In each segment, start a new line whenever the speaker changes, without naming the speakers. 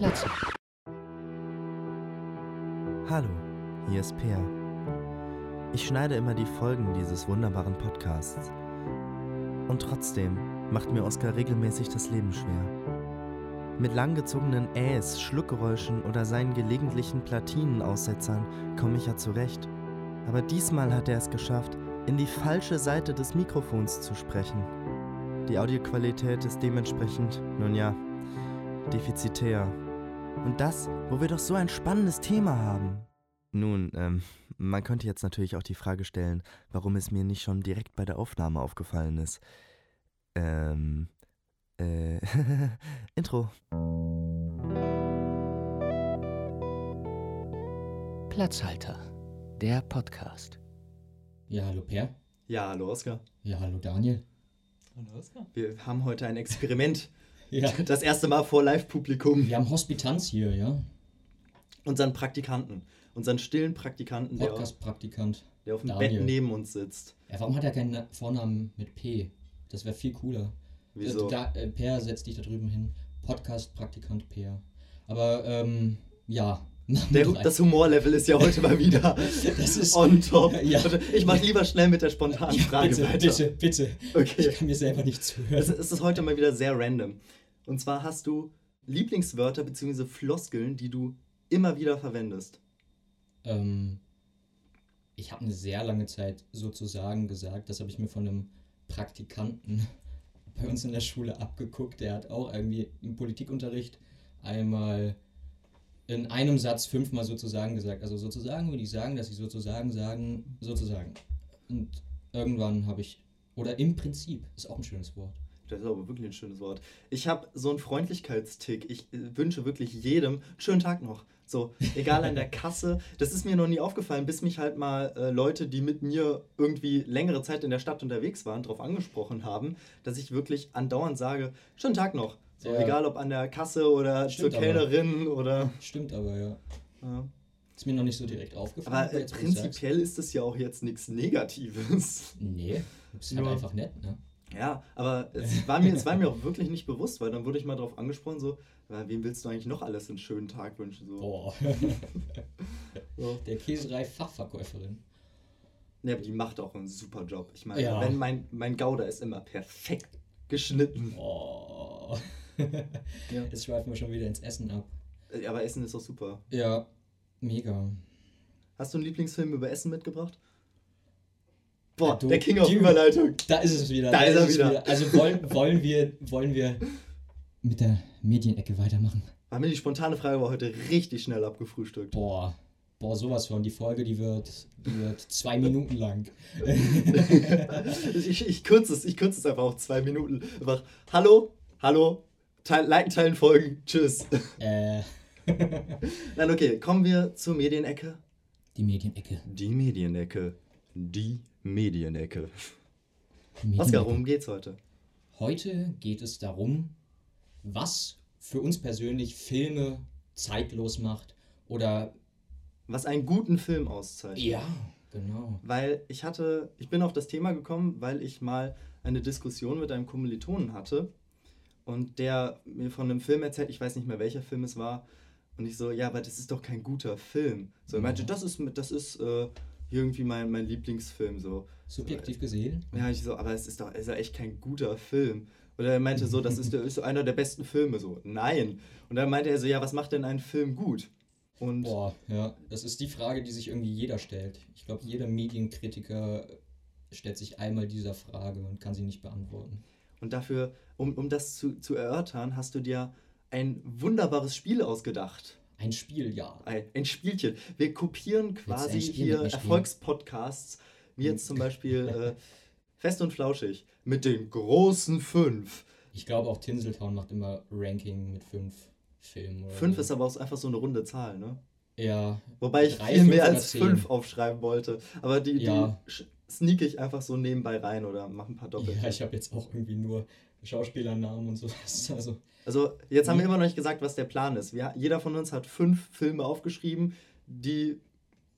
Platz.
Hallo, hier ist Peer. Ich schneide immer die Folgen dieses wunderbaren Podcasts. Und trotzdem macht mir Oskar regelmäßig das Leben schwer. Mit langgezogenen Äs, Schluckgeräuschen oder seinen gelegentlichen Platinenaussetzern komme ich ja zurecht. Aber diesmal hat er es geschafft, in die falsche Seite des Mikrofons zu sprechen. Die Audioqualität ist dementsprechend, nun ja, defizitär. Und das, wo wir doch so ein spannendes Thema haben. Nun, ähm, man könnte jetzt natürlich auch die Frage stellen, warum es mir nicht schon direkt bei der Aufnahme aufgefallen ist. Ähm, äh, Intro.
Platzhalter. Der Podcast.
Ja, hallo Per.
Ja, hallo Oskar.
Ja, hallo Daniel.
Hallo Oskar.
Wir haben heute ein Experiment.
Ja.
Das erste Mal vor Live-Publikum.
Wir haben Hospitanz hier, ja.
Unseren Praktikanten. Unseren stillen Praktikanten, der,
Podcast-Praktikant.
der auf dem
Daniel.
Bett neben uns sitzt.
Ja, warum hat er keinen Vornamen mit P? Das wäre viel cooler.
Wieso?
Da, äh, per, setz dich da drüben hin. Podcast-Praktikant Per. Aber, ähm, ja.
Der, das Humorlevel ist ja heute mal wieder
Das ist-
on top.
Ja.
Ich mach lieber schnell mit der spontanen
ja,
Frage
bitte,
weiter.
bitte, bitte.
Okay.
Ich kann mir selber nicht zuhören.
Es ist heute mal wieder sehr random. Und zwar hast du Lieblingswörter bzw. Floskeln, die du immer wieder verwendest.
Ähm, ich habe eine sehr lange Zeit sozusagen gesagt, das habe ich mir von einem Praktikanten bei uns in der Schule abgeguckt. Der hat auch irgendwie im Politikunterricht einmal in einem Satz fünfmal sozusagen gesagt. Also sozusagen würde ich sagen, dass ich sozusagen sagen, sozusagen. Und irgendwann habe ich, oder im Prinzip, ist auch ein schönes Wort.
Das ist aber wirklich ein schönes Wort. Ich habe so einen Freundlichkeitstick. Ich äh, wünsche wirklich jedem schönen Tag noch. So, egal an der Kasse. Das ist mir noch nie aufgefallen, bis mich halt mal äh, Leute, die mit mir irgendwie längere Zeit in der Stadt unterwegs waren, darauf angesprochen haben, dass ich wirklich andauernd sage, schönen Tag noch. So,
Ja.
egal ob an der Kasse oder
Stimmt
zur
aber.
Kellnerin oder.
Stimmt aber, ja.
Ja.
Ist mir noch nicht so direkt aufgefallen.
Aber äh, prinzipiell ist das ja auch jetzt nichts Negatives.
Nee, du bist halt einfach nett, ne?
Ja, aber es war, mir, es war mir auch wirklich nicht bewusst, weil dann wurde ich mal darauf angesprochen, so, "Ja, wem willst du eigentlich noch alles einen schönen Tag wünschen? So.
Boah.
So.
Der Käserei-Fachverkäuferin.
Ja, aber die macht auch einen super Job. Ich meine,
Ja.
wenn mein, mein Gouda ist immer perfekt geschnitten.
Oh.
Ja.
Jetzt schweifen wir schon wieder ins Essen ab.
Äh, Aber Essen ist doch super.
Ja, mega.
Hast du einen Lieblingsfilm über Essen mitgebracht? Boah,
du-
der King of
die-
Überleitung.
Da ist es wieder.
Da ist er
es
wieder.
Also wollen, wollen, wir, wollen wir mit der Medienecke weitermachen?
Mir die spontane Frage war heute richtig schnell abgefrühstückt.
Boah. Boah, sowas von. Die Folge, die wird, die wird zwei Minuten lang.
ich, ich kürze es, ich kürze es einfach auf zwei Minuten. Einfach, hallo, hallo, teil, liken, teilen, folgen, tschüss.
äh,
Nein, okay, kommen wir zur Medienecke.
die Medienecke.
Die Medienecke. Die Medienecke. Oskar,
Medienecke.
worum geht's heute?
Heute geht es darum, was für uns persönlich Filme zeitlos macht oder
Was einen guten Film auszeichnet.
ja, genau.
Weil ich hatte, ich bin auf das Thema gekommen, weil ich mal eine Diskussion mit einem Kommilitonen hatte und der mir von einem Film erzählt, ich weiß nicht mehr welcher Film es war, und ich so, ja, aber das ist doch kein guter Film. So, er meinte,
Ja.
das ist, das ist äh, irgendwie mein, mein Lieblingsfilm, so.
Subjektiv gesehen.
Ja, ich so, aber es ist doch, ist ja echt kein guter Film. Oder er meinte so, das ist, ist so einer der besten Filme, so. Nein. Und dann meinte er so, ja, was macht denn ein Film gut? Und
Boah, ja, das ist die Frage, die sich irgendwie jeder stellt. Ich glaube, jeder Medienkritiker stellt sich einmal dieser Frage und kann sie nicht beantworten.
Und dafür, um, um das zu, zu erörtern, hast du dir ein wunderbares Spiel ausgedacht.
Ein Spiel, ja.
Ein, ein Spielchen. Wir kopieren quasi
Spiel
hier? Erfolgspodcasts, wie jetzt zum Beispiel äh, Fest und Flauschig mit den großen fünf.
Ich glaube auch Tinseltown macht immer Ranking mit fünf Filmen. Oder
Fünf
so.
ist aber auch einfach so eine runde Zahl, ne?
Ja.
Wobei ich
Drei,
viel mehr als fünf aufschreiben wollte. Aber die,
Ja.
die sneak ich einfach so nebenbei rein oder mache ein paar Doppel.
Ja, ich habe jetzt auch irgendwie nur Schauspielernamen und sowas. Also,
Also, jetzt haben wir
Mhm.
immer noch nicht gesagt, was der Plan ist. Wir, jeder von uns hat fünf Filme aufgeschrieben, die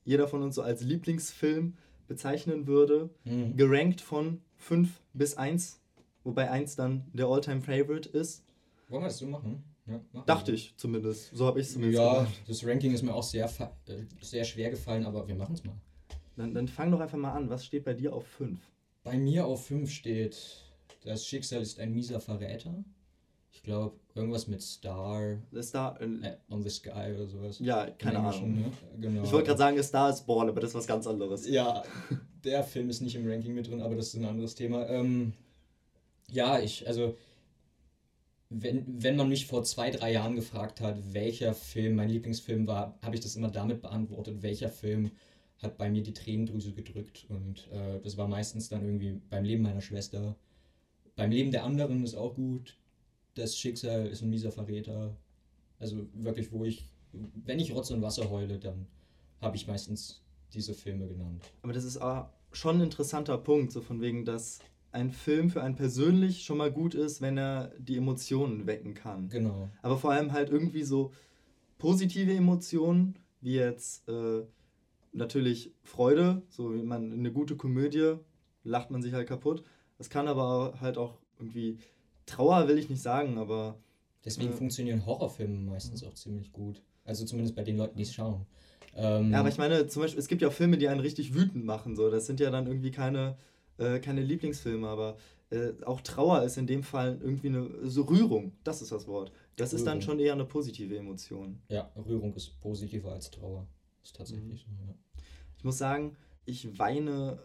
jeder von uns so als Lieblingsfilm bezeichnen würde.
hm.
Gerankt von 5 bis 1, wobei 1 dann der All-Time-Favorite ist.
Wollen wir das so machen? Ja, machen
Dachte
wir.
ich zumindest. So habe ich es zumindest
Ja,
gemacht.
das Ranking ist mir auch sehr, äh, sehr schwer gefallen, aber wir machen es mal.
Dann, dann fang doch einfach mal an. Was steht bei dir auf 5?
Bei mir auf 5 steht, das Schicksal ist ein mieser Verräter. Ich glaube, irgendwas mit Star
Ist da. Äh,
äh, on the Sky oder sowas.
ja, keine Ahnung.
Ne? Genau.
Ich wollte gerade sagen, Star is Born, aber das ist was ganz anderes.
Ja, der Film ist nicht im Ranking mit drin, aber das ist ein anderes Thema. Ähm, ja, ich, also, wenn, wenn man mich vor zwei, drei Jahren gefragt hat, welcher Film mein Lieblingsfilm war, habe ich das immer damit beantwortet, welcher Film hat bei mir die Tränendrüse gedrückt. Und äh, das war meistens dann irgendwie beim Leben meiner Schwester. Beim Leben der anderen ist auch gut. Das Schicksal ist ein mieser Verräter. Also wirklich, wo ich, wenn ich Rotz und Wasser heule, dann habe ich meistens diese Filme genannt.
Aber das ist auch schon ein interessanter Punkt, so von wegen, dass ein Film für einen persönlich schon mal gut ist, wenn er die Emotionen wecken kann.
Genau.
Aber vor allem halt irgendwie so positive Emotionen, wie jetzt äh, natürlich Freude, so wie man eine gute Komödie, lacht man sich halt kaputt. Das kann aber halt auch irgendwie Trauer will ich nicht sagen, aber
Deswegen
Ja.
funktionieren Horrorfilme meistens auch ziemlich gut. Also zumindest bei den Leuten, die es schauen. Ähm,
ja, aber ich meine, zum Beispiel, es gibt ja auch Filme, die einen richtig wütend machen. So, das sind ja dann irgendwie keine, äh, keine Lieblingsfilme, aber äh, auch Trauer ist in dem Fall irgendwie eine so Rührung. Das ist das Wort. Das ist dann
Rührung.
schon eher eine positive Emotion.
ja, Rührung ist positiver als Trauer. Ist tatsächlich
Mhm.
so, ja.
Ich muss sagen, ich weine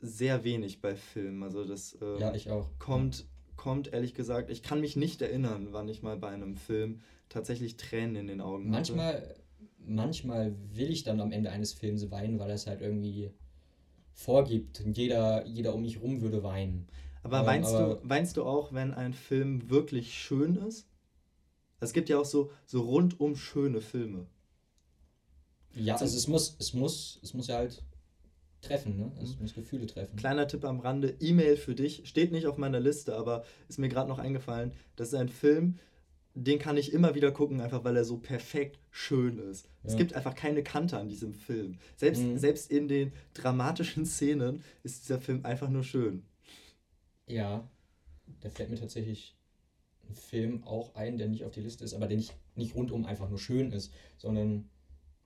sehr wenig bei Filmen. Also das ähm,
Ja, ich auch.
kommt, kommt ehrlich gesagt, ich kann mich nicht erinnern, wann ich mal bei einem Film tatsächlich Tränen in den Augen hatte.
Manchmal, manchmal will ich dann am Ende eines Films weinen, weil es halt irgendwie vorgibt. Und jeder, jeder um mich rum würde weinen.
Aber
Ähm,
weinst,
aber-
du, weinst du auch, wenn ein Film wirklich schön ist? Es gibt ja auch so, so rundum schöne Filme.
Ja, also es muss, es muss, es muss ja halt treffen, ne? Es
Mhm.
Gefühle treffen.
Kleiner Tipp am Rande, E-Mail für dich, steht nicht auf meiner Liste, aber ist mir gerade noch eingefallen. Das ist ein Film, den kann ich immer wieder gucken, einfach weil er so perfekt schön ist. Es
Ja.
gibt einfach keine Kante an diesem Film. Selbst,
Mhm.
selbst in den dramatischen Szenen ist dieser Film einfach nur schön.
Ja, da fällt mir tatsächlich ein Film auch ein, der nicht auf die Liste ist, aber der nicht, nicht rundum einfach nur schön ist, sondern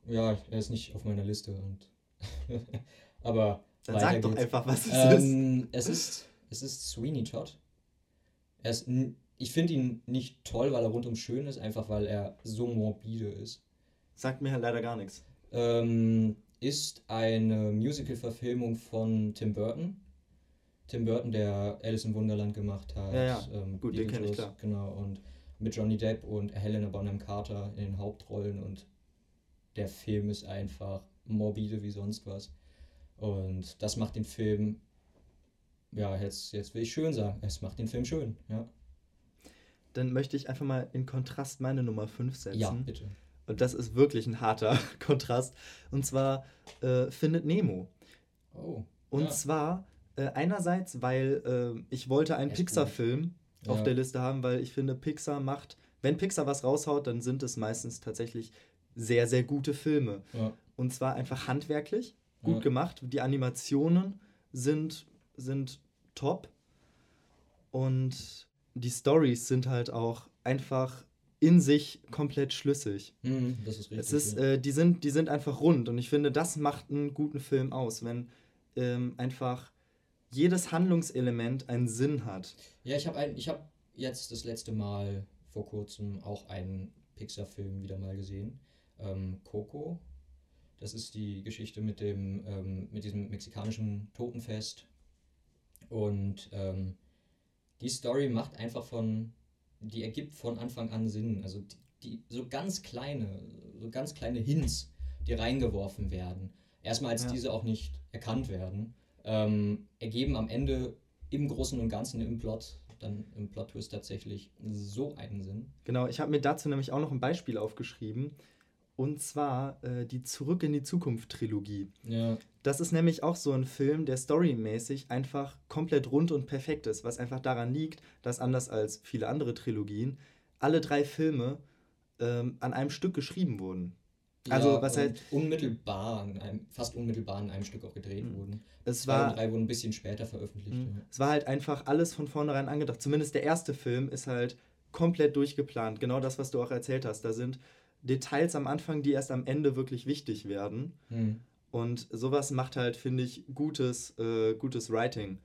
ja, er ist nicht auf meiner Liste und aber
Dann sag doch
geht's.
einfach, was es ist.
ähm, es ist. Es ist Sweeney Todd. Er ist, ich finde ihn nicht toll, weil er rundum schön ist, einfach weil er so morbide ist.
Sagt mir halt leider gar nichts.
Ähm, ist eine Musical-Verfilmung von Tim Burton. Tim Burton, der Alice im Wunderland gemacht hat.
Ja, ja.
Ähm,
Gut, den kenn ich, klar.
Genau, und mit Johnny Depp und Helena Bonham Carter in den Hauptrollen und der Film ist einfach morbide wie sonst was. Und das macht den Film, ja, jetzt, jetzt will ich schön sagen, es macht den Film schön, ja.
Dann möchte ich einfach mal in Kontrast meine Nummer 5 setzen.
Ja, bitte.
Und das ist wirklich ein harter Kontrast. Und zwar äh, Findet Nemo.
Oh.
Und
ja.
zwar äh, einerseits, weil äh, ich wollte einen. Pixar-Film auf
Ja.
der Liste haben, weil ich finde, Pixar macht, wenn Pixar was raushaut, dann sind es meistens tatsächlich sehr, sehr gute Filme.
Ja.
Und zwar einfach handwerklich, gut
Ja.
gemacht. Die Animationen sind, sind top. Und die Stories sind halt auch einfach in sich komplett schlüssig.
Mhm, das ist richtig.
Es ist, äh, die, sind, die sind einfach rund und ich finde, das macht einen guten Film aus, wenn ähm, einfach jedes Handlungselement einen Sinn hat.
Ja, ich habe ich hab jetzt das letzte Mal vor kurzem auch einen Pixar-Film wieder mal gesehen. Ähm, Coco. Das ist die Geschichte mit dem, ähm, mit diesem mexikanischen Totenfest. Und ähm, die Story macht einfach von, die ergibt von Anfang an Sinn. Also die, die so ganz kleine, so ganz kleine Hints, die reingeworfen werden. Erstmal als
Ja.
diese auch nicht erkannt werden, ähm, ergeben am Ende im Großen und Ganzen im Plot, dann im Plot-Twist tatsächlich so einen Sinn.
Genau, ich habe mir dazu nämlich auch noch ein Beispiel aufgeschrieben. Und zwar äh, die Zurück in die Zukunft-Trilogie.
Ja,
Das ist nämlich auch so ein Film, der storymäßig einfach komplett rund und perfekt ist, was einfach daran liegt, dass anders als viele andere Trilogien alle drei Filme ähm, an einem Stück geschrieben wurden. Also,
ja,
was halt-
Unmittelbar, in einem, fast unmittelbar in einem Stück auch gedreht
Mhm.
wurden.
Es
Zwei
war,
und drei wurden ein bisschen später veröffentlicht.
Mhm.
Ja.
Es war halt einfach alles von vornherein angedacht. Zumindest der erste Film ist halt komplett durchgeplant. Genau das, was du auch erzählt hast. Da sind Details am Anfang, die erst am Ende wirklich wichtig werden.
Mhm.
Und sowas macht halt, finde ich, gutes, äh, gutes Writing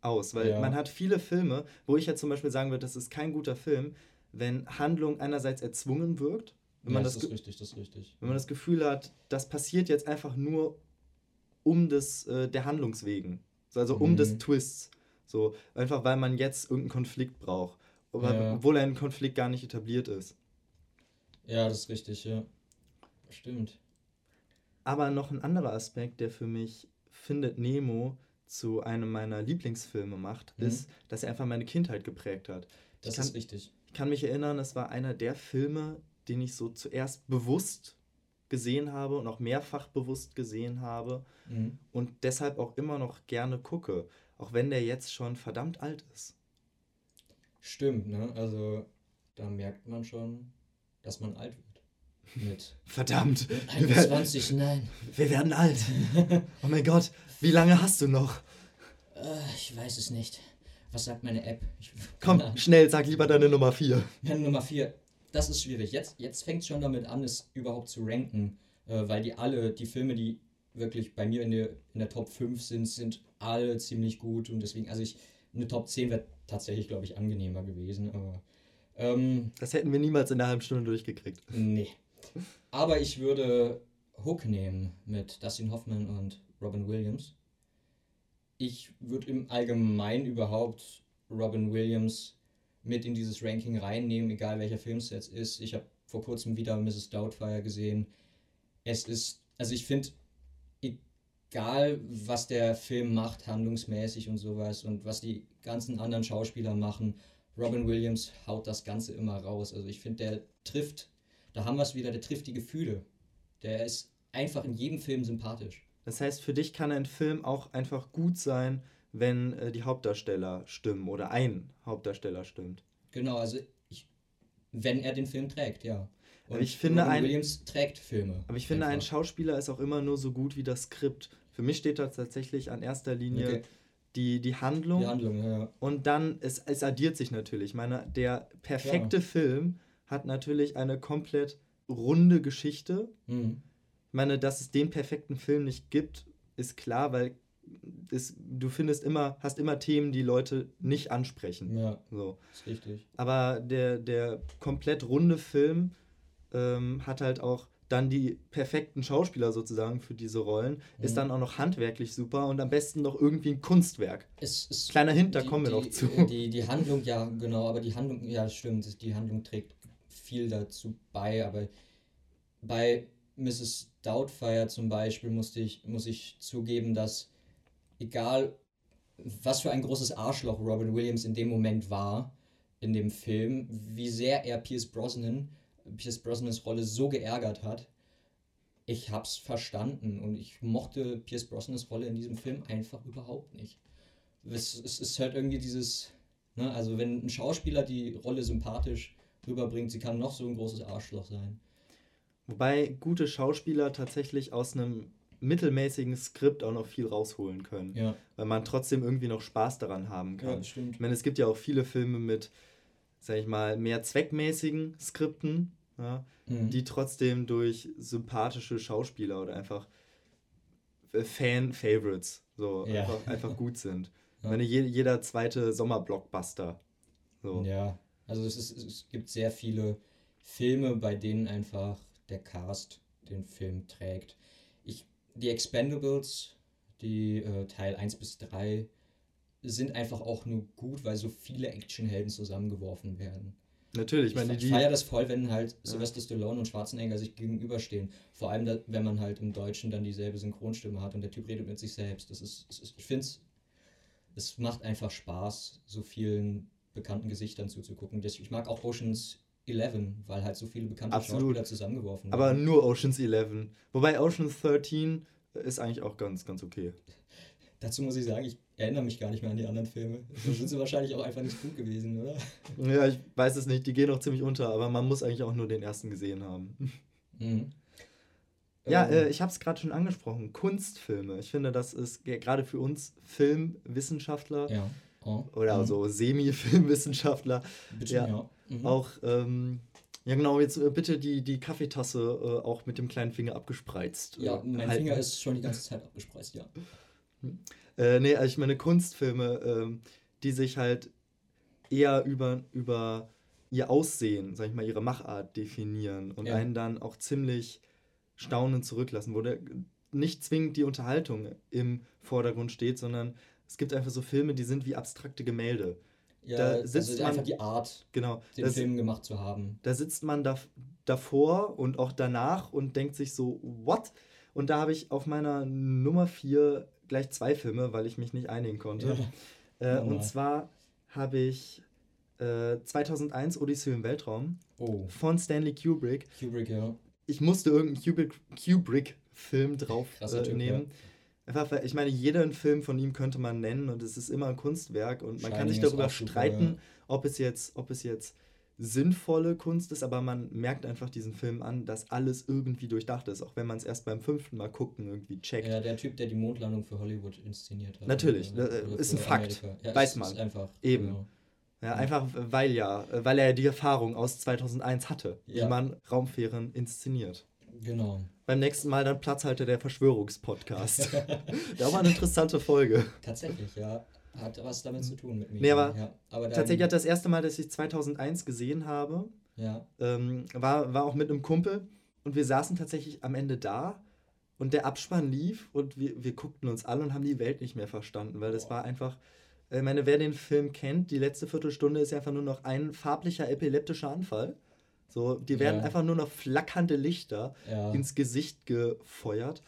aus. Weil
Ja.
man hat viele Filme, wo ich jetzt zum Beispiel sagen würde, das ist kein guter Film, wenn Handlung einerseits erzwungen wirkt, wenn,
ja,
man
das,
das,
ist richtig, das ist richtig.
wenn man das Gefühl hat, das passiert jetzt einfach nur um des, äh, der Handlungswegen. So, Also um
Mhm.
des Twists. So, einfach weil man jetzt irgendeinen Konflikt braucht.
Ja.
Obwohl ein Konflikt gar nicht etabliert ist.
Ja, das ist richtig, ja. Stimmt.
Aber noch ein anderer Aspekt, der für mich Findet Nemo zu einem meiner Lieblingsfilme macht,
Mhm.
ist, dass er einfach meine Kindheit geprägt hat.
Das
kann-
ist richtig.
Ich kann mich erinnern, es war einer der Filme, den ich so zuerst bewusst gesehen habe und auch mehrfach bewusst gesehen habe
Mhm.
und deshalb auch immer noch gerne gucke, auch wenn der jetzt schon verdammt alt ist.
Stimmt, ne? Also da merkt man schon, dass man alt wird. Mit
Verdammt, wir, werden-
21, nein.
wir werden alt. Oh mein Gott, wie lange hast du noch?
Äh, ich weiß es nicht. Was sagt meine App? Ich,
Komm,
Ahnung.
schnell, sag lieber deine Nummer 4.
Ja, Nummer 4. Das ist schwierig. Jetzt, jetzt fängt es schon damit an, es überhaupt zu ranken. Äh, weil die alle, die Filme, die wirklich bei mir in der, in der Top 5 sind, sind alle ziemlich gut. Und deswegen, also ich, eine Top 10 wäre tatsächlich, glaube ich, angenehmer gewesen. Aber ähm,
Das hätten wir niemals in einer halben Stunde durchgekriegt.
nee. Aber ich würde Hook nehmen mit Dustin Hoffman und Robin Williams. Ich würde im Allgemeinen überhaupt Robin Williams mit in dieses Ranking reinnehmen, egal welcher Film es jetzt ist. Ich habe vor kurzem wieder Mrs. Doubtfire gesehen. Es ist, also ich finde, egal was der Film macht, handlungsmäßig und sowas und was die ganzen anderen Schauspieler machen, Robin Williams haut das Ganze immer raus. Also ich finde, der trifft, da haben wir es wieder, der trifft die Gefühle. Der ist einfach in jedem Film sympathisch.
Das heißt, für dich kann ein Film auch einfach gut sein, wenn äh, die Hauptdarsteller stimmen oder ein Hauptdarsteller stimmt.
Genau, also ich, wenn er den Film trägt, ja.
Aber ich finde,
Robin
ein-
Williams trägt Filme.
Aber ich finde, ein
einfach.
Schauspieler ist auch immer nur so gut wie das Skript. Für mich steht da tatsächlich an erster Linie
Okay.
Die, die Handlung.
Die Handlung, ja, ja.
Und dann, es, es addiert sich natürlich. Ich meine, der perfekte Film hat natürlich eine komplett runde Geschichte.
Mhm.
Ich meine, dass es den perfekten Film nicht gibt, ist klar, weil es, du findest immer, hast immer Themen, die Leute nicht ansprechen.
Ja,
So.
ist richtig.
Aber der, der komplett runde Film ähm, hat halt auch dann die perfekten Schauspieler sozusagen für diese Rollen, ist
Mhm.
dann auch noch handwerklich super und am besten noch irgendwie ein Kunstwerk.
Es ist
Kleiner Hint, da
die-
kommen wir
die,
noch zu.
äh, Die, die Handlung, ja, genau, aber die Handlung, ja, stimmt, die Handlung trägt viel dazu bei, aber bei Mrs. Doubtfire zum Beispiel musste ich, muss ich zugeben, dass egal was für ein großes Arschloch Robin Williams in dem Moment war, in dem Film, wie sehr er Pierce Brosnan, Pierce Brosnans Rolle so geärgert hat, ich hab's verstanden und ich mochte Pierce Brosnans Rolle in diesem Film einfach überhaupt nicht. Es, es ist halt irgendwie dieses, ne, also wenn ein Schauspieler die Rolle sympathisch rüberbringt, sie kann noch so ein großes Arschloch sein.
Wobei gute Schauspieler tatsächlich aus einem mittelmäßigen Skript auch noch viel rausholen können.
Ja,
Weil man trotzdem irgendwie noch Spaß daran haben kann.
stimmt.
Ich meine, es gibt ja auch viele Filme mit, sag ich mal, mehr zweckmäßigen Skripten, ja,
Mhm.
die trotzdem durch sympathische Schauspieler oder einfach äh, Fan-Favorites so
Ja.
einfach, einfach gut sind.
Ja.
meine, je, jeder zweite Sommerblockbuster. So.
Ja, also es, ist, es gibt sehr viele Filme, bei denen einfach der Cast den Film trägt. Ich, die Expendables, die äh, Teil 1 bis 3, sind einfach auch nur gut, weil so viele Actionhelden zusammengeworfen werden.
Natürlich, ich
Ich,
meine,
ich
die,
feiere das voll, wenn halt Sylvester Stallone und Schwarzenegger sich gegenüberstehen. Vor allem, da, wenn man halt im Deutschen dann dieselbe Synchronstimme hat und der Typ redet mit sich selbst. Das ist, es ist ich finde es, es macht einfach Spaß, so vielen bekannten Gesichtern zuzugucken. Das- Ich mag auch Oceans 11, weil halt so viele bekannte
Absolut.
Schauspieler zusammengeworfen
aber
werden.
nur Ocean's 11. Wobei Ocean's 13 ist eigentlich auch ganz, ganz okay.
Dazu muss ich sagen, ich erinnere mich gar nicht mehr an die anderen Filme. Da sind sie wahrscheinlich auch einfach nicht gut gewesen, oder?
Ja, ich weiß es nicht, die gehen auch ziemlich unter, aber man muss eigentlich auch nur den ersten gesehen haben.
Mhm.
Ja,
Ähm,
äh, ich habe es gerade schon angesprochen, Kunstfilme. Ich finde, das ist ge- gerade für uns Filmwissenschaftler
ja. Oh.
oder
Mhm.
so Semi-Filmwissenschaftler ja.
ja. Mhm.
Auch, ähm, ja genau, jetzt äh, bitte die, die Kaffeetasse äh, auch mit dem kleinen Finger abgespreizt.
Ja,
äh,
mein
halten.
Finger ist schon die ganze Zeit abgespreizt, ja.
Äh, nee, also ich meine Kunstfilme, ähm, die sich halt eher über, über ihr Aussehen, sag ich mal, ihre Machart definieren und
Ja.
einen dann auch ziemlich staunend zurücklassen, wo der, nicht zwingend die Unterhaltung im Vordergrund steht, sondern es gibt einfach so Filme, die sind wie abstrakte Gemälde.
Ja,
Da sitzt
also
man-
einfach die Art,
Genau.
den
Das-
Film gemacht zu haben.
da sitzt man da, davor und auch danach und denkt sich so, what? Und da habe ich auf meiner Nummer 4 gleich zwei Filme, weil ich mich nicht einigen konnte. Äh,
normal.
und zwar habe ich äh, 2001 Odyssee im Weltraum
Oh,
von Stanley Kubrick.
Kubrick, ja.
Ich musste irgendeinen Kubrick- Kubrick-Film drauf äh,
Typ,
nehmen. Einfach, weil ich meine, jeden Film von ihm könnte man nennen und es ist immer ein Kunstwerk und man kann
Shining
sich
ist
darüber
super,
streiten,
ja.
ob es jetzt, ob es jetzt sinnvolle Kunst ist, aber man merkt einfach diesen Film an, dass alles irgendwie durchdacht ist, auch wenn man es erst beim fünften Mal gucken irgendwie checkt.
Ja, der Typ, der die Mondlandung für Hollywood inszeniert hat.
Natürlich,
Oder-
äh,
oder
ist ein Fakt.
Ja,
Weiß
ist,
man.
Ist einfach.
Eben.
Genau.
Ja, einfach weil ja, weil er die Erfahrung aus 2001 hatte,
Ja.
wie man Raumfähren inszeniert.
Genau.
Beim nächsten Mal dann Platzhalter der Verschwörungspodcast. da war eine interessante Folge.
Tatsächlich, ja. Hat was damit zu tun mit mir.
Nee, aber
ja. aber
Tatsächlich hat das erste Mal, dass ich 2001 gesehen habe,
Ja,
ähm, war, war auch mit einem Kumpel und wir saßen tatsächlich am Ende da und der Abspann lief und wir, wir guckten uns an und haben die Welt nicht mehr verstanden, weil das war einfach, äh, ich meine, wer den Film kennt, die letzte Viertelstunde ist einfach nur noch ein farblicher epileptischer Anfall. So, die werden
Ja.
einfach nur noch flackernde Lichter
ja.
ins Gesicht gefeuert.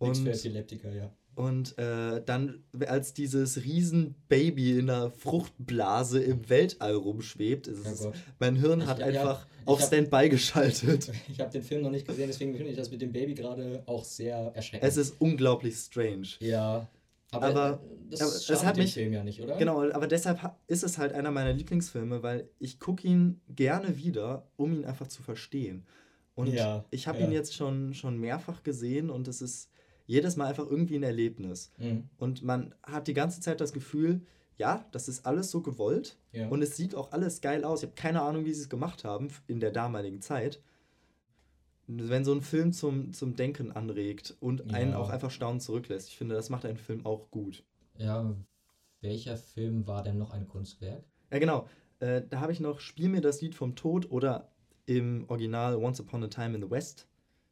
Nix für
Und,
Epileptiker, ja.
Und äh, dann, als dieses Riesenbaby in der Fruchtblase im Weltall rumschwebt, ist
Oh
es,
Gott.
mein Hirn
Ich-
hat
ja,
einfach
ich
auf Standby geschaltet.
Ich habe den Film noch nicht gesehen, deswegen finde ich das mit dem Baby gerade auch sehr erschreckend.
Es ist unglaublich strange.
ja, aber,
Aber-
äh, das
aber es hat mich-
Film ja nicht, oder?
Genau, aber deshalb ha- ist es halt einer meiner Lieblingsfilme, weil ich gucke ihn gerne wieder, um ihn einfach zu verstehen. Und
Ja,
ich habe
ja.
ihn jetzt schon, schon mehrfach gesehen und es ist jedes Mal einfach irgendwie ein Erlebnis.
Mhm.
Und man hat die ganze Zeit das Gefühl, ja, das ist alles so gewollt
Ja.
und es sieht auch alles geil aus. Ich habe keine Ahnung, wie sie es gemacht haben in der damaligen Zeit. Wenn so ein Film zum, zum Denken anregt und einen
Ja.
auch einfach staunend zurücklässt. Ich finde, das macht einen Film auch gut.
ja, welcher Film war denn noch ein Kunstwerk?
Ja, genau. Äh, da habe ich noch Spiel mir das Lied vom Tod oder im Original Once Upon a Time in the West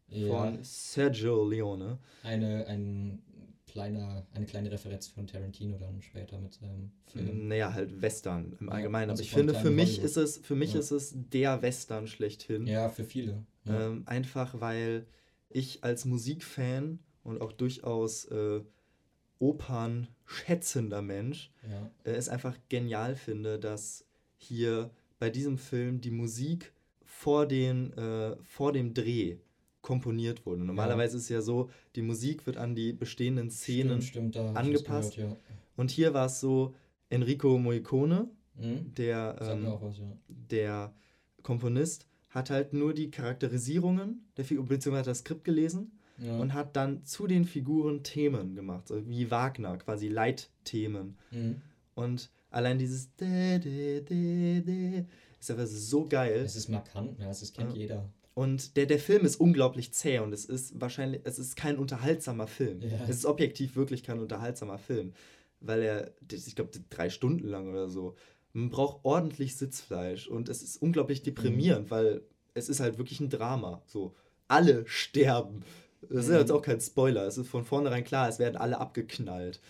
Ja,
von Sergio Leone.
eine, ein kleiner, eine kleine Referenz von Tarantino dann später mit seinem Film.
Naja, halt Western im
Ja,
Allgemeinen. Aber ich finde, für mich
Hollywood.
ist es, für mich
Ja.
ist es der Western schlechthin.
Ja, für viele.
Ähm, einfach weil ich als Musikfan und auch durchaus äh, Opern schätzender Mensch äh, es einfach genial finde, dass hier bei diesem Film die Musik vor, den, äh, vor dem Dreh komponiert wurde. Normalerweise ist es ja so, die Musik wird an die bestehenden Szenen
stimmt, stimmt,
angepasst.
Gehört,
und hier war es so, Enrico Morricone,
ja. Mhm.
der, ähm,
was, ja.
der Komponist, hat halt nur die Charakterisierungen der Figur, beziehungsweise hat das Skript gelesen
ja.
und hat dann zu den Figuren Themen gemacht, so wie Wagner, quasi Leitthemen.
mhm.
Und allein dieses de, de, de, de, ist einfach so geil.
Es ist markant, ja, das kennt
Ja.
jeder.
Und der, der Film ist unglaublich zäh und es ist wahrscheinlich, es ist kein unterhaltsamer Film.
Ja.
Es ist objektiv wirklich kein unterhaltsamer Film. Weil er, ich glaube, drei Stunden lang oder so. Man braucht ordentlich Sitzfleisch und es ist unglaublich deprimierend, weil es ist halt wirklich ein Drama. So, alle sterben. Das ist
Mhm.
jetzt auch kein Spoiler. Es ist von vornherein klar, es werden alle abgeknallt.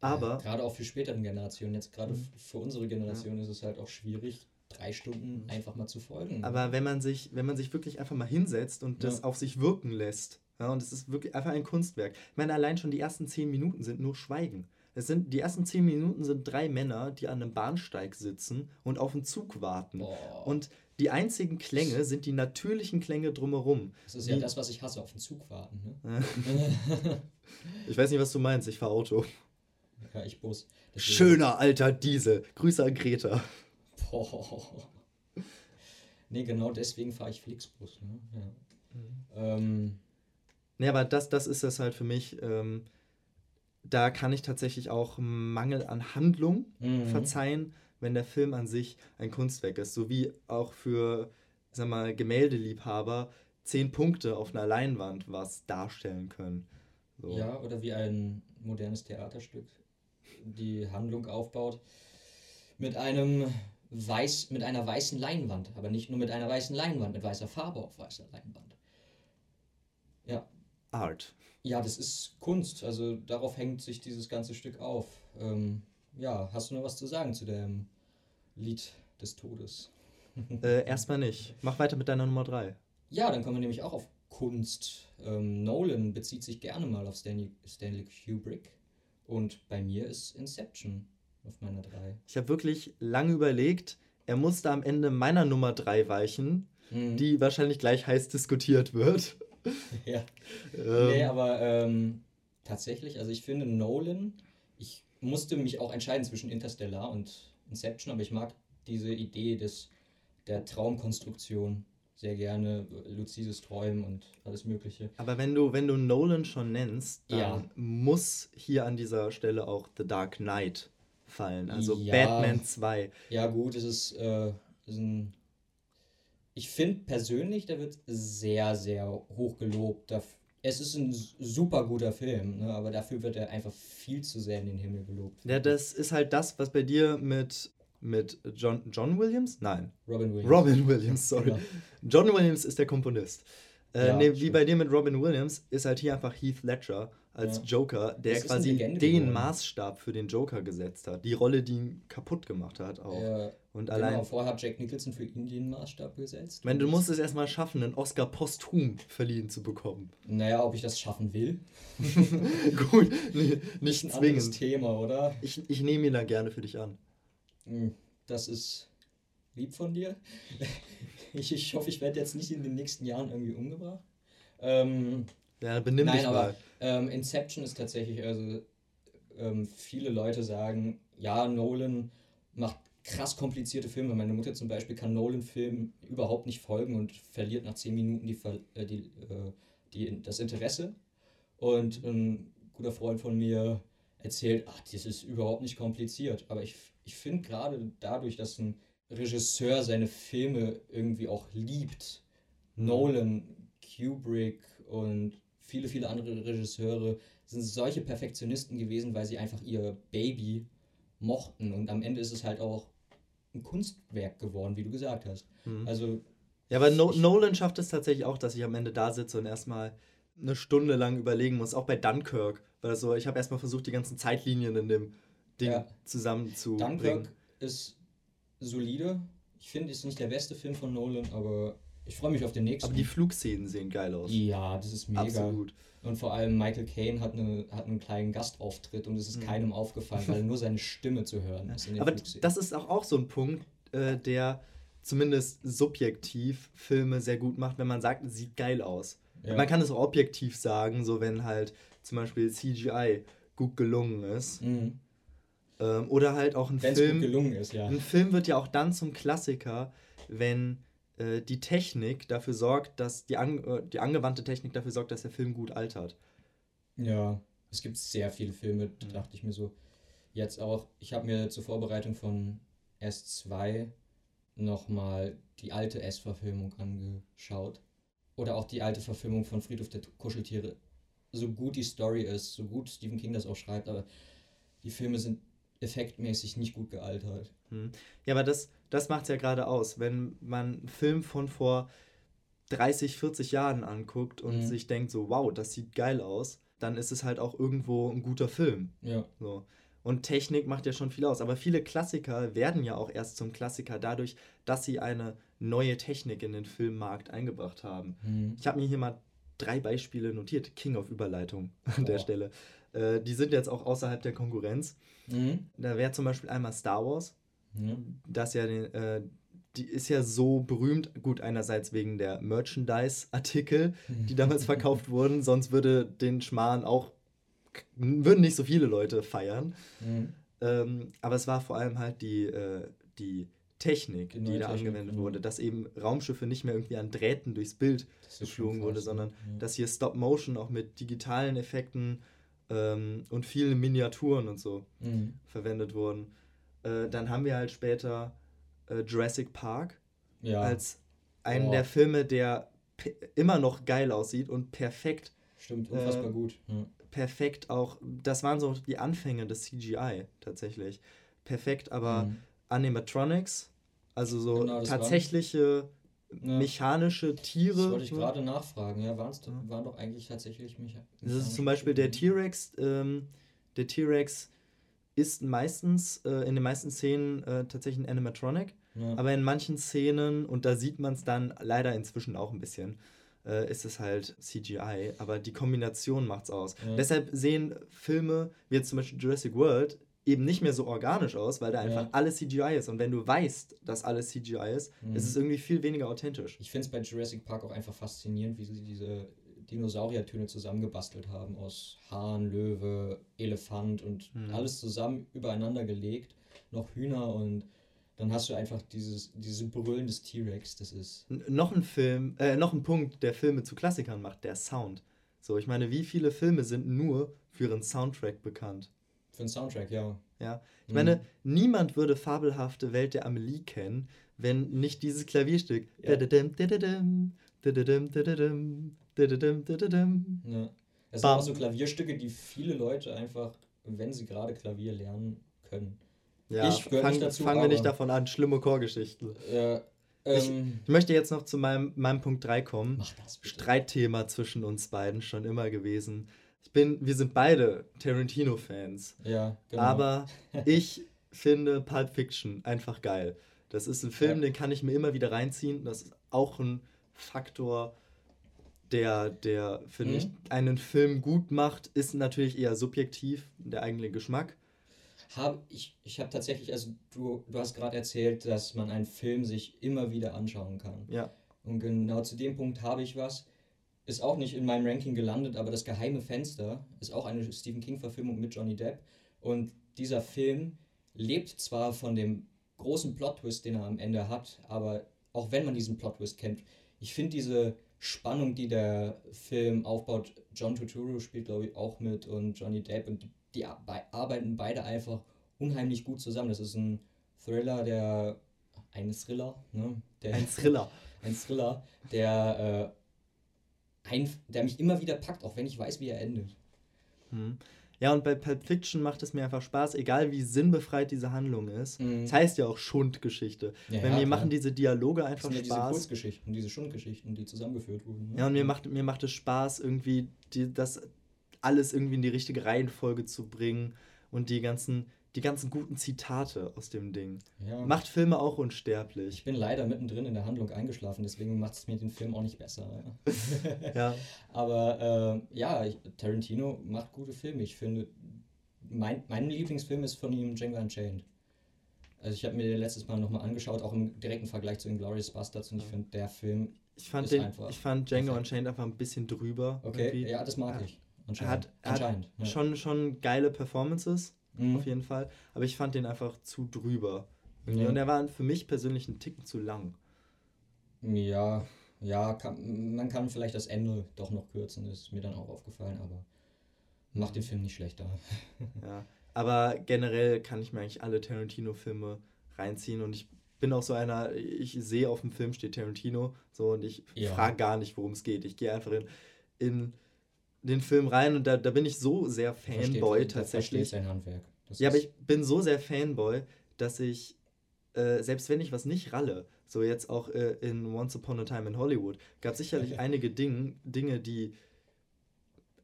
Aber
Ja, gerade auch für späteren Generationen, jetzt gerade
Mhm.
für unsere Generation ist es halt auch schwierig, drei Stunden einfach mal zu folgen.
Aber wenn man sich, wenn man sich wirklich einfach mal hinsetzt und das
Ja.
auf sich wirken lässt, ja, und es ist wirklich einfach ein Kunstwerk. Ich meine, allein schon die ersten zehn Minuten sind nur Schweigen. Es sind, die ersten zehn Minuten sind drei Männer, die an einem Bahnsteig sitzen und auf einen Zug warten.
Boah,
Und die einzigen Klänge sind die natürlichen Klänge drumherum.
das ist ja
wie-
das, was ich hasse, auf den Zug warten. Ne?
Ich weiß nicht, was du meinst, ich fahre Auto.
ja, ich Bus. Deswegen-
Schöner alter Diesel. Grüße an Greta.
Boah. Nee, genau deswegen fahre ich Flixbus. Ne?
Mhm.
Ja. Ähm,
Nee, aber das, das ist es halt für mich. Ähm, da kann ich tatsächlich auch Mangel an Handlung
mhm.
verzeihen, wenn der Film an sich ein Kunstwerk ist. So wie auch für, sag mal, Gemäldeliebhaber zehn Punkte auf einer Leinwand was darstellen können.
So. Ja, oder wie ein modernes Theaterstück die Handlung aufbaut mit einem weiß, mit einer weißen Leinwand, aber nicht nur mit einer weißen Leinwand, mit weißer Farbe auf weißer Leinwand. Ja.
Art.
Ja, das ist Kunst, also darauf hängt sich dieses ganze Stück auf. Ähm, ja, hast du noch was zu sagen zu dem Lied des Todes?
äh, erstmal nicht. Mach weiter mit deiner Nummer 3.
Ja, dann kommen wir nämlich auch auf Kunst. Ähm, Nolan bezieht sich gerne mal auf Stanley, Stanley Kubrick. Und bei mir ist Inception auf meiner 3.
Ich habe wirklich lange überlegt, er musste am Ende meiner Nummer 3 weichen, mhm. die wahrscheinlich gleich heiß diskutiert wird.
ja. ähm. Nee, aber ähm, tatsächlich, also ich finde Nolan, ich musste mich auch entscheiden zwischen Interstellar und Inception, aber ich mag diese Idee des, der Traumkonstruktion sehr gerne, luzides Träumen und alles Mögliche.
Aber wenn du, wenn du Nolan schon nennst, dann ja. muss hier an dieser Stelle auch The Dark Knight fallen. Also ja. Batman 2.
Ja, gut, es ist, äh, ist ein. Ich finde persönlich, der wird sehr, sehr hoch gelobt. Es ist ein super guter Film, ne? aber dafür wird er einfach viel zu sehr in den Himmel gelobt.
Ja, das ist halt das, was bei dir mit mit John, John Williams? Nein.
Robin Williams.
Robin Williams, sorry. Ja. John Williams ist der Komponist. Äh, ja, nee, wie bei dir mit Robin Williams ist halt hier einfach Heath Ledger als ja. Joker, der quasi den geworden. Maßstab für den Joker gesetzt hat. Die Rolle, die ihn kaputt gemacht hat auch. Ja,
und genau, allein, vorher hat Jack Nicholson für ihn den Maßstab gesetzt.
Wenn du musst es erstmal schaffen, einen Oscar posthum verliehen zu bekommen.
Naja, ob ich das schaffen will.
Gut, nee, nicht
ein zwingend. Thema, oder?
Ich, ich nehme ihn da gerne für dich an.
Hm, das ist lieb von dir. Ich, ich hoffe, ich werde jetzt nicht in den nächsten Jahren irgendwie umgebracht. Ähm,
ja, benimm nein, dich mal.
Ähm, Inception ist tatsächlich, also ähm, viele Leute sagen, ja, Nolan macht krass komplizierte Filme. Meine Mutter zum Beispiel kann Nolan-Filmen überhaupt nicht folgen und verliert nach zehn Minuten die, äh, die, äh, die, das Interesse. Und ein guter Freund von mir erzählt, ach, das ist überhaupt nicht kompliziert. Aber ich, ich finde gerade dadurch, dass ein Regisseur seine Filme irgendwie auch liebt, mhm. Nolan, Kubrick und viele, viele andere Regisseure sind solche Perfektionisten gewesen, weil sie einfach ihr Baby mochten. Und am Ende ist es halt auch ein Kunstwerk geworden, wie du gesagt hast. Mhm. Also.
Ja, aber no Nolan schafft es tatsächlich auch, dass ich am Ende da sitze und erstmal eine Stunde lang überlegen muss, auch bei Dunkirk. Weil so, ich habe erstmal versucht, die ganzen Zeitlinien in dem Ding ja. zusammenzubringen. Dunkirk
ist solide. Ich finde, es ist nicht der beste Film von Nolan, aber ich freue mich auf den nächsten.
Aber die Flugszenen sehen geil aus.
Ja, das ist mega. Absolut. Und vor allem Michael Caine hat, eine, hat einen kleinen Gastauftritt und es ist mhm. keinem aufgefallen, weil nur seine Stimme zu hören ist.
In den Aber das ist auch, auch so ein Punkt, äh, der zumindest subjektiv Filme sehr gut macht, wenn man sagt, es sieht geil aus. Ja. Man kann es auch objektiv sagen, so wenn halt zum Beispiel CGI gut gelungen ist. Mhm. Ähm, oder halt auch ein Wenn's Film. Gut gelungen ist, ja. Ein Film wird ja auch dann zum Klassiker, wenn äh, die Technik dafür sorgt, dass die, an, äh, die angewandte Technik dafür sorgt, dass der Film gut altert.
Ja, es gibt sehr viele Filme, da mhm. dachte ich mir so. Jetzt auch, ich habe mir zur Vorbereitung von S2 nochmal die alte S-Verfilmung angeschaut. Oder auch die alte Verfilmung von Friedhof der Kuscheltiere. So gut die Story ist, so gut Stephen King das auch schreibt, aber die Filme sind effektmäßig nicht gut gealtert.
Hm. Ja, aber das, das macht es ja gerade aus. Wenn man einen Film von vor 30, 40 Jahren anguckt und mhm. sich denkt so, wow, das sieht geil aus, dann ist es halt auch irgendwo ein guter Film.
Ja.
So. Und Technik macht ja schon viel aus. Aber viele Klassiker werden ja auch erst zum Klassiker dadurch, dass sie eine neue Technik in den Filmmarkt eingebracht haben. Mhm. Ich habe mir hier mal drei Beispiele notiert. King of Überleitung an der Stelle. Äh, die sind jetzt auch außerhalb der Konkurrenz. Mhm. Da wäre zum Beispiel einmal Star Wars. Mhm. Das ja äh, die ist ja so berühmt, gut, einerseits wegen der Merchandise-Artikel, die damals verkauft wurden, sonst würde den Schmarrn auch, würden nicht so viele Leute feiern. Mhm. Ähm, aber es war vor allem halt die, äh, die Technik, die, die da Technik, angewendet genau. wurde, dass eben Raumschiffe nicht mehr irgendwie an Drähten durchs Bild geflogen wurde, sondern ja. dass hier Stop Motion auch mit digitalen Effekten ähm, und vielen Miniaturen und so mhm. verwendet wurden. Äh, dann haben wir halt später äh, Jurassic Park
Ja.
als einen
Boah.
der Filme, der immer noch geil aussieht und perfekt,
Stimmt, unfassbar
äh,
gut. Ja.
perfekt auch, das waren so die Anfänge des CGI tatsächlich. Perfekt, aber
Mhm.
Animatronics, also so
Genau, waren-
tatsächliche
Ja.
mechanische Tiere.
Das wollte ich gerade nachfragen. Ja, waren's,
Ja.
waren doch eigentlich tatsächlich mich.
Das ist zum Beispiel der T-Rex. Ähm, der T-Rex ist meistens, äh, in den meisten Szenen äh, tatsächlich ein Animatronic,
Ja.
aber in manchen Szenen, und da sieht man es dann leider inzwischen auch ein bisschen, äh, ist es halt CGI, aber die Kombination macht's aus.
Ja.
Deshalb sehen Filme, wie jetzt zum Beispiel Jurassic World, eben nicht mehr so organisch aus, weil da einfach
Ja.
alles CGI ist. Und wenn du weißt, dass alles CGI ist,
Mhm.
ist es irgendwie viel weniger authentisch.
Ich finde es bei Jurassic Park auch einfach faszinierend, wie sie diese Dinosauriertöne zusammengebastelt haben aus Hahn, Löwe, Elefant und
Mhm.
alles zusammen übereinander gelegt. Noch Hühner und dann hast du einfach dieses, diese Brüllen des T-Rex. Das ist.
N- noch ein Film, äh, noch ein Punkt, der Filme zu Klassikern macht, der Sound. So, ich meine, wie viele Filme sind nur für ihren Soundtrack bekannt?
Für den Soundtrack, ja.
Ja, ich
Mhm.
meine, niemand würde fabelhafte Welt der Amelie kennen, wenn nicht dieses Klavierstück.
Ja.
Dadadam.
Ja. Es sind
Bam.
auch so Klavierstücke, die viele Leute einfach, wenn sie gerade Klavier lernen können.
Ja,
Ich gehör
fang,
nicht dazu,
fangen wir nicht davon an, schlimme Chorgeschichten.
Ja,
Ich-
ähm,
Ich möchte jetzt noch zu meinem, meinem Punkt 3 kommen.
mach das.
Streitthema zwischen uns beiden schon immer gewesen. Ich bin, wir sind beide Tarantino-Fans.
Ja, genau.
Aber ich finde Pulp Fiction einfach geil. Das ist ein Film,
Ja.
den kann ich mir immer wieder reinziehen. Das ist auch ein Faktor, der, der finde
Mhm.
ich, einen Film gut macht, ist natürlich eher subjektiv, der eigene Geschmack.
Hab, ich ich habe tatsächlich, also du, du hast gerade erzählt, dass man einen Film sich immer wieder anschauen kann.
Ja.
Und genau zu dem Punkt habe ich was. Ist auch nicht in meinem Ranking gelandet, aber Das geheime Fenster ist auch eine Stephen King-Verfilmung mit Johnny Depp. Und dieser Film lebt zwar von dem großen Plot-Twist, den er am Ende hat, aber auch wenn man diesen Plot-Twist kennt, ich finde diese Spannung, die der Film aufbaut, John Turturro spielt, glaube ich, auch mit und Johnny Depp und die, die ar- arbeiten beide einfach unheimlich gut zusammen. Das ist ein Thriller, der ein Thriller, ne? Der,
Ein Thriller.
ein Thriller, der, äh, ein, der mich immer wieder packt, auch wenn ich weiß, wie er endet.
Hm. Ja, und bei Pulp Fiction macht es mir einfach Spaß, egal wie sinnbefreit diese Handlung ist.
Mhm.
Das heißt ja auch Schundgeschichte.
Ja,
Weil
ja,
mir machen diese Dialoge
Das
einfach
sind ja diese
Spaß.
Kurzgeschichten, diese Schundgeschichten, die zusammengeführt wurden. Ne?
Ja, und mir macht, mir macht es Spaß, irgendwie die, das alles irgendwie in die richtige Reihenfolge zu bringen und die ganzen, die ganzen guten Zitate aus dem Ding.
Ja.
Macht Filme auch
Ich
unsterblich.
bin leider mittendrin in der Handlung eingeschlafen, deswegen macht es mir den Film auch nicht besser. Ja. Aber äh, ja, ich, Tarantino macht gute Filme. Ich finde, mein, mein Lieblingsfilm ist von ihm Django Unchained. Also ich habe mir den letztes Mal nochmal angeschaut, auch im direkten Vergleich zu Inglourious Bastards und ich finde, der Film,
ich fand, den,
einfach
ich fand Django
perfekt.
Unchained einfach ein bisschen drüber.
okay,
irgendwie.
ja, das mag
Ja.
ich.
Er hat, er hat
Anscheinend. ja.
schon, schon geile Performances,
Mhm.
auf jeden Fall. Aber ich fand den einfach zu drüber.
Ja.
Und er war für mich persönlich einen Ticken zu lang.
Ja, ja, kann, man kann vielleicht das Ende doch noch kürzen, das ist mir dann auch aufgefallen, aber macht den Film nicht schlechter.
Ja. Aber generell kann ich mir eigentlich alle Tarantino-Filme reinziehen und ich bin auch so einer, ich sehe auf dem Film steht Tarantino so und ich
Ja.
frage gar nicht, worum es geht. Ich gehe einfach in, in den Film rein und da, da bin ich so sehr Fanboy
versteht
tatsächlich.
sein Handwerk. Das
Ja, aber ich bin so sehr Fanboy, dass ich, äh, selbst wenn ich was nicht ralle, so jetzt auch äh, in Once Upon a Time in Hollywood, gab sicherlich einige Ding, Dinge, die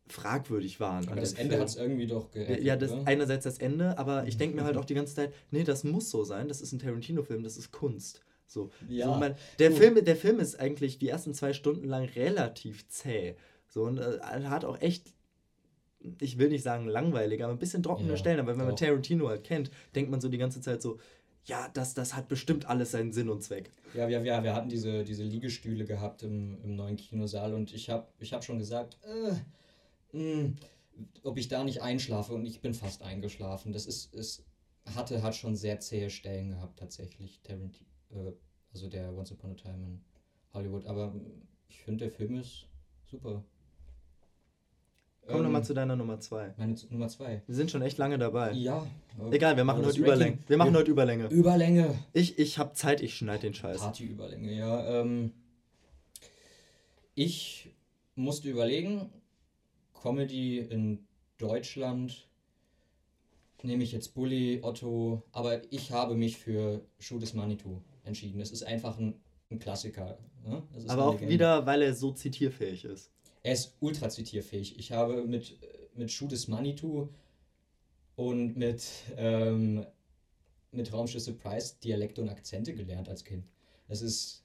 fragwürdig waren.
aber
an
das Ende hat es irgendwie doch gerettet,
Ja, das einerseits das Ende, aber ich denke mir halt auch die ganze Zeit, nee, das muss so sein, das ist ein Tarantino-Film, das ist Kunst. So.
Ja,
so man, der. Film, der Film ist eigentlich die ersten zwei Stunden lang relativ zäh. So, und äh, hat auch echt, ich will nicht sagen langweilig, aber ein bisschen trockene
Ja,
Stellen. Aber wenn man
doch.
Tarantino halt kennt, denkt man so die ganze Zeit so, ja, das, das hat bestimmt alles seinen Sinn und Zweck.
Ja, wir, wir, wir hatten diese, diese Liegestühle gehabt im, im neuen Kinosaal und ich habe ich hab schon gesagt, äh, mh, ob ich da nicht einschlafe und ich bin fast eingeschlafen. Das ist, es hatte, hat schon sehr zähe Stellen gehabt, tatsächlich, Tarantino, äh, also der Once Upon a Time in Hollywood. Aber ich finde, der Film ist super.
Komm
Ähm,
nochmal zu deiner Nummer 2.
Meine Nummer zwei.
Wir sind schon echt lange dabei.
Ja. äh,
Egal, wir machen heute Überlänge. Wir machen heute Überlänge.
Überlänge.
Ich, ich hab Zeit, ich schneide den Scheiß.
Partyüberlänge, ja. Ähm, ich musste überlegen, Comedy in Deutschland nehme ich jetzt Bully, Otto, aber ich habe mich für Shoot is Manitou entschieden. Es ist einfach ein, ein Klassiker. Ne?
Aber auch
Legende.
wieder, weil er so zitierfähig ist.
Er ist ultra zitierfähig. Ich habe mit, mit Shoot Manitou und mit, ähm, mit Raumschiff Surprise Dialekte und Akzente gelernt als Kind. Es ist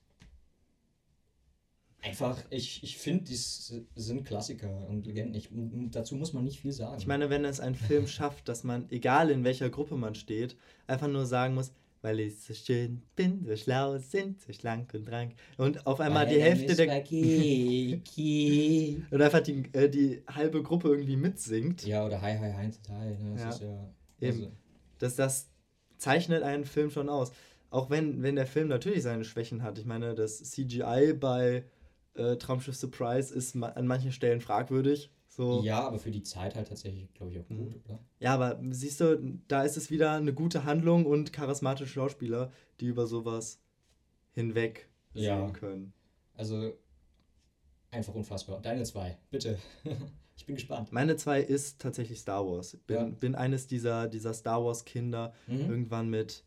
einfach, ich, ich finde, die sind Klassiker und Legenden. Ich, dazu muss man nicht viel sagen.
Ich meine, wenn es ein Film schafft, dass man, egal in welcher Gruppe man steht, einfach nur sagen muss, weil ich so schön bin, so schlau sind, so schlank und rank. Und auf einmal die Hälfte der.
der.
Oder einfach die, äh, die halbe Gruppe irgendwie mitsingt.
ja, oder Hi, Hi, Heinz, Hi. Ne? Das
Ja.
ist ja.
Eben.
Also,
Das, das zeichnet einen Film schon aus. Auch wenn, wenn der Film natürlich seine Schwächen hat. Ich meine, das CGI bei äh, Traumschiff Surprise ist ma an manchen Stellen fragwürdig. So.
ja, aber für die Zeit halt tatsächlich, glaube ich, auch gut, oder?
Ja, aber siehst du, da ist es wieder eine gute Handlung und charismatische Schauspieler, die über sowas hinweg
Ja.
sehen können.
Also einfach unfassbar. Deine zwei, bitte. ich bin gespannt.
Meine zwei ist tatsächlich Star Wars. Bin,
Ja.
bin eines dieser, dieser Star Wars-Kinder,
Mhm.
irgendwann mit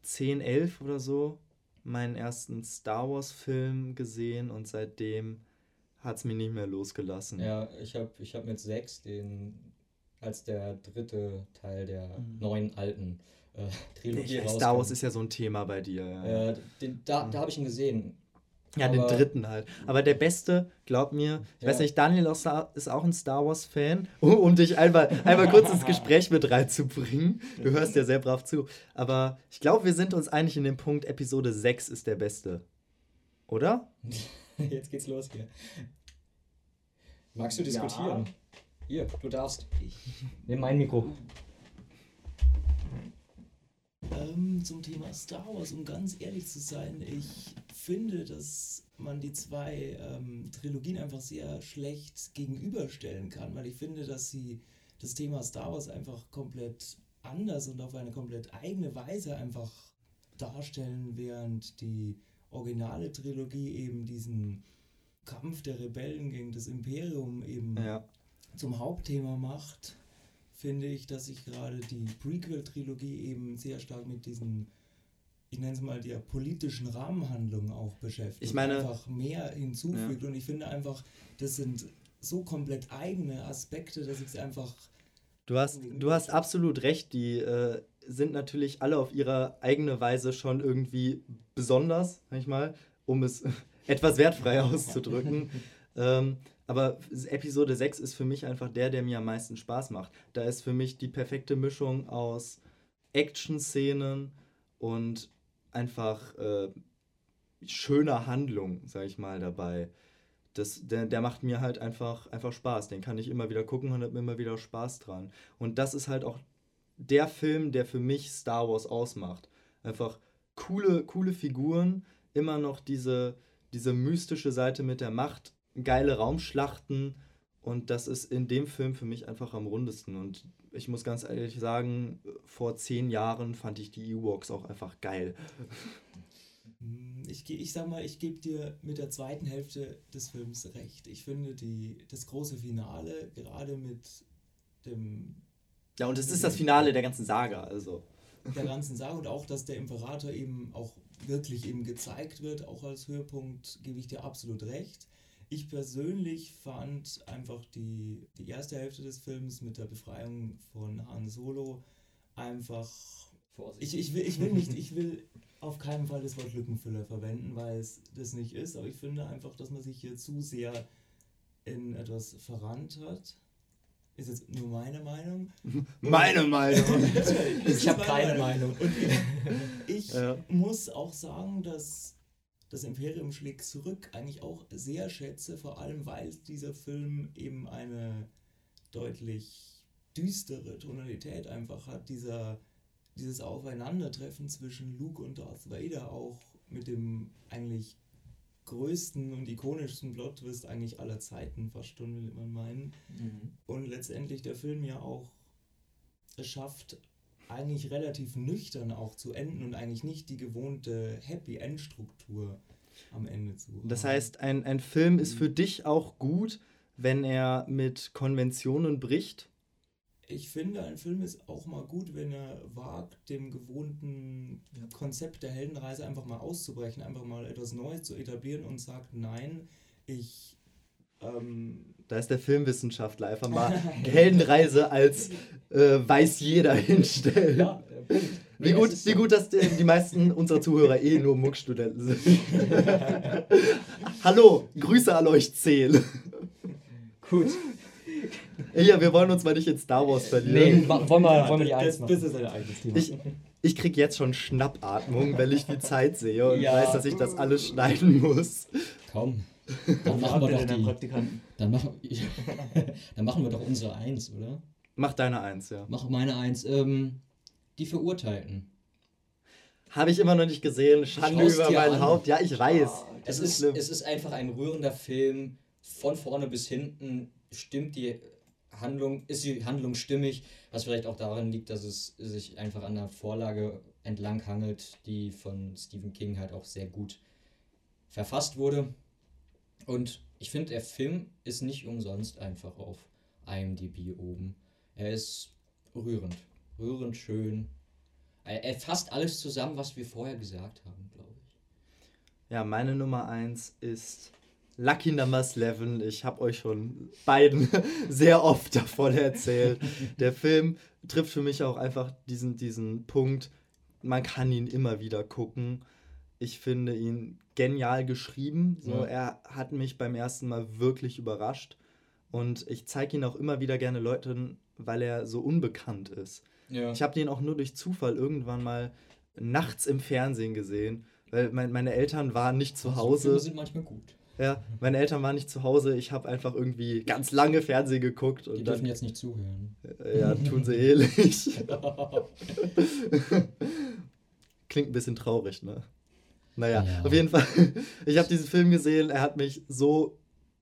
10, 11 oder so, meinen ersten Star Wars-Film gesehen und seitdem hat es mich nicht mehr losgelassen.
Ja, ich habe ich hab mit sechs den als der dritte Teil der
Mhm.
neuen alten äh, Trilogie
Ich, Star Wars ist ja so ein Thema bei dir. Ja,
Äh, den, da da habe ich ihn gesehen.
ja den
aber-
dritten halt. Aber der beste, glaub mir, ich
Ja.
weiß nicht, Daniel ist auch ein Star Wars-Fan, um dich einmal, einmal kurz ins Gespräch mit reinzubringen. Du hörst ja sehr brav zu. Aber ich glaube, wir sind uns einig in dem Punkt, Episode 6 ist der beste. Oder?
Jetzt geht's los hier. Magst du diskutieren? Hier, du darfst. Nimm mein Mikro.
Ähm, zum Thema Star Wars, um ganz ehrlich zu sein, ich finde, dass man die zwei ähm, Trilogien einfach sehr schlecht gegenüberstellen kann, weil ich finde, dass sie das Thema Star Wars einfach komplett anders und auf eine komplett eigene Weise einfach darstellen, während die originale Trilogie eben diesen Kampf der Rebellen gegen das Imperium eben
Ja.
zum Hauptthema macht, finde ich, dass sich gerade die Prequel-Trilogie eben sehr stark mit diesen, ich nenne es mal, der politischen Rahmenhandlung auch beschäftigt.
Ich meine-
einfach mehr hinzufügt. Und ich finde einfach, das sind so komplett eigene Aspekte, dass ich es einfach.
Du hast, du hast absolut recht, die äh, sind natürlich alle auf ihre eigene Weise schon irgendwie besonders, sag ich mal, um es etwas wertfrei auszudrücken. ähm, aber Episode 6 ist für mich einfach der, der mir am meisten Spaß macht. Da ist für mich die perfekte Mischung aus Action-Szenen und einfach äh, schöner Handlung, sag ich mal, dabei. Das, der, der macht mir halt einfach, einfach Spaß. Den kann ich immer wieder gucken und habe immer wieder Spaß dran. Und das ist halt auch der Film, der für mich Star Wars ausmacht. Einfach coole, coole Figuren, immer noch diese, diese mystische Seite mit der Macht, geile Raumschlachten. Und das ist in dem Film für mich einfach am rundesten. Und ich muss ganz ehrlich sagen, vor zehn Jahren fand ich die Ewoks auch einfach geil.
Ich, ich sag mal, ich gebe dir mit der zweiten Hälfte des Films recht. Ich finde die, das große Finale, gerade mit dem
Ja, und es ist das Finale der ganzen Saga, also.
der ganzen Sache und auch, dass der Imperator eben auch wirklich eben gezeigt wird, auch als Höhepunkt, gebe ich dir absolut recht. Ich persönlich fand einfach die, die erste Hälfte des Films mit der Befreiung von Han Solo einfach.
Vorsicht.
Ich, ich, will, ich will nicht, ich will auf keinen Fall das Wort Lückenfüller verwenden, weil es das nicht ist, aber ich finde einfach, dass man sich hier zu sehr in etwas verrannt hat. Ist jetzt nur meine Meinung.
Meine Meinung.
Ich habe keine Meinung.
Ich
Ja.
muss auch sagen, dass das Imperium schlägt zurück eigentlich auch sehr schätze, vor allem weil dieser Film eben eine deutlich düstere Tonalität einfach hat. Dieser, dieses Aufeinandertreffen zwischen Luke und Darth Vader auch mit dem eigentlich größten und ikonischsten Plot-Twist eigentlich aller Zeiten, fast schon, will man meinen.
Mhm.
Und letztendlich der Film ja auch es schafft, eigentlich relativ nüchtern auch zu enden und eigentlich nicht die gewohnte Happy End-Struktur am Ende zu
Das
haben.
heißt, ein, ein Film ist für dich auch gut, wenn er mit Konventionen bricht.
Ich finde, ein Film ist auch mal gut, wenn er wagt, dem gewohnten Konzept der Heldenreise einfach mal auszubrechen, einfach mal etwas Neues zu etablieren und sagt, nein, ich ähm,
Da ist der Filmwissenschaftler einfach mal Heldenreise als äh, weiß jeder hinstellen.
Ja.
Wie gut, wie gut, dass die, die meisten unserer Zuhörer eh nur Muckstudenten sind. Hallo, Grüße an euch zehn.
Gut.
Ja, wir wollen uns mal nicht in Star Wars
Nee,
verlieren.
ma- wollen wir,
ja,
wollen wir die
das,
Eins
das,
machen?
das ist ein eigenes Thema.
Ich, ich krieg jetzt schon Schnappatmung, wenn ich die Zeit sehe und
Ja.
weiß, dass ich das alles schneiden muss.
Komm. Dann machen wir doch die.
Praktikanten.
Dann machen, dann machen wir doch unsere Eins, oder?
Mach deine Eins, ja.
Mach meine Eins. Ähm, die Verurteilten.
Habe ich immer noch nicht gesehen. Schande über
dir
mein
an.
Haupt. Ja, ich weiß.
Es
Es
ist,
schlimm.
es ist einfach ein rührender Film. Von vorne bis hinten stimmt die Handlung, ist die Handlung stimmig, was vielleicht auch daran liegt, dass es sich einfach an der Vorlage entlang hangelt, die von Stephen King halt auch sehr gut verfasst wurde. Und ich finde, der Film ist nicht umsonst einfach auf IMDb oben. Er ist rührend, rührend schön. Er, fasst alles zusammen, was wir vorher gesagt haben, glaube ich.
Ja, meine Nummer 1 ist Lucky Number 11. Ich habe euch schon beiden sehr oft davon erzählt. Der Film trifft für mich auch einfach diesen, diesen Punkt, man kann ihn immer wieder gucken. Ich finde ihn genial geschrieben. So. Er hat mich beim ersten Mal wirklich überrascht. Und ich zeige ihn auch immer wieder gerne Leuten, weil er so unbekannt ist.
Ja.
Ich habe den auch nur durch Zufall irgendwann mal nachts im Fernsehen gesehen, weil mein, meine Eltern waren nicht zu Hause.
Filme sind manchmal gut.
Ja, meine Eltern waren nicht zu Hause. Ich habe einfach irgendwie ganz lange Fernsehen geguckt
Die
und
dürfen
dann
jetzt nicht zuhören.
äh, ja, tun sie ehrlich. Klingt ein bisschen traurig, ne? Naja,
Ja.
auf jeden Fall. Ich habe diesen Film gesehen, er hat mich so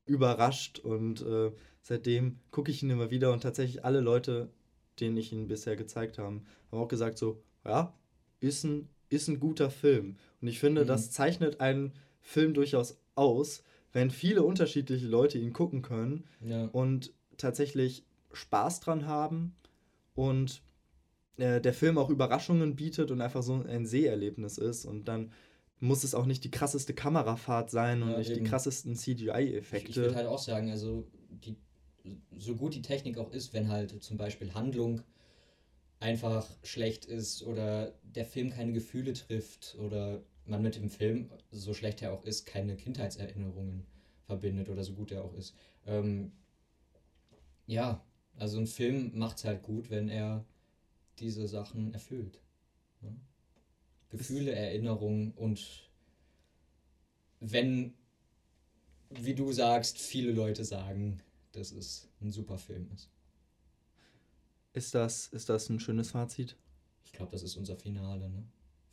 überrascht und äh, seitdem gucke ich ihn immer wieder und tatsächlich alle Leute, denen ich ihn bisher gezeigt habe, haben auch gesagt so, ja, ist ein, ist ein guter Film. Und ich finde,
Mhm.
das zeichnet einen Film durchaus aus, wenn viele unterschiedliche Leute ihn gucken können
ja.
und tatsächlich Spaß dran haben und äh, der Film auch Überraschungen bietet und einfach so ein Seherlebnis ist und dann muss es auch nicht die krasseste Kamerafahrt sein und
Ja,
nicht
eben.
die krassesten
Ich, ich würde
CGI-Effekte.
halt auch sagen, also die, so gut die Technik auch ist, wenn halt zum Beispiel Handlung einfach schlecht ist oder der Film keine Gefühle trifft oder man mit dem Film, so schlecht er auch ist, keine Kindheitserinnerungen verbindet oder so gut er auch ist. Ähm, ja, also ein Film macht es halt gut, wenn er diese Sachen erfüllt. Ne? Gefühle, Erinnerungen und wenn, wie du sagst, viele Leute sagen, dass es ein super Film ist.
Ist das, ist das ein schönes Fazit?
Ich glaube, das ist unser Finale ne?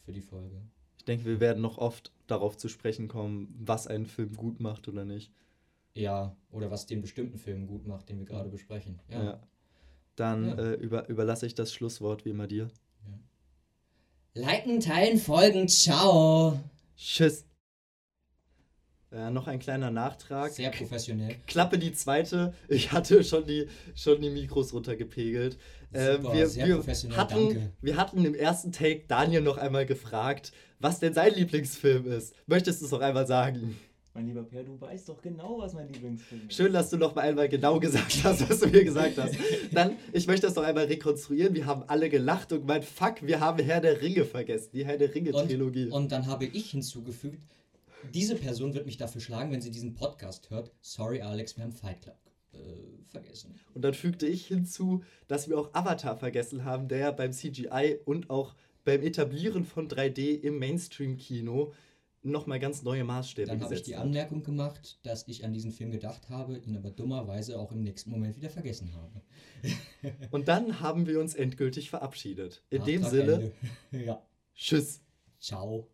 für die Folge.
Ich denke, wir werden noch oft darauf zu sprechen kommen, was einen Film gut macht oder nicht.
Ja, oder was den bestimmten Film gut macht, den wir gerade besprechen. Ja.
Ja. Dann
Ja.
Äh, über, überlasse ich das Schlusswort wie immer dir.
Liken, teilen, folgen, ciao.
Tschüss. Äh, noch ein kleiner Nachtrag.
Sehr professionell.
Klappe die zweite. Ich hatte schon die, schon die Mikros runtergepegelt. Äh,
Super,
wir,
sehr
wir,
professionell,
hatten,
danke.
wir hatten im ersten Take Daniel noch einmal gefragt, was denn sein Lieblingsfilm ist. Möchtest du es noch einmal sagen?
Mein lieber Per, du weißt doch genau, was mein Lieblingsfilm ist.
Schön, dass du noch mal einmal genau gesagt hast, was du mir gesagt hast. Dann, ich möchte das noch einmal rekonstruieren. Wir haben alle gelacht und gemeint, fuck, wir haben Herr der Ringe vergessen. Die Herr der Ringe-Trilogie.
Und, und dann habe ich hinzugefügt, diese Person wird mich dafür schlagen, wenn sie diesen Podcast hört. Sorry, Alex, wir haben Fight Club äh, vergessen.
Und dann fügte ich hinzu, dass wir auch Avatar vergessen haben, der beim CGI und auch beim Etablieren von 3D im Mainstream-Kino nochmal ganz neue Maßstäbe
Dann habe ich die. Anmerkung gemacht, dass ich an diesen Film gedacht habe, ihn aber dummerweise auch im nächsten Moment wieder vergessen habe.
Und dann haben wir uns endgültig verabschiedet. In dem
Nachtrag
Sinne,
ja.
tschüss.
Ciao.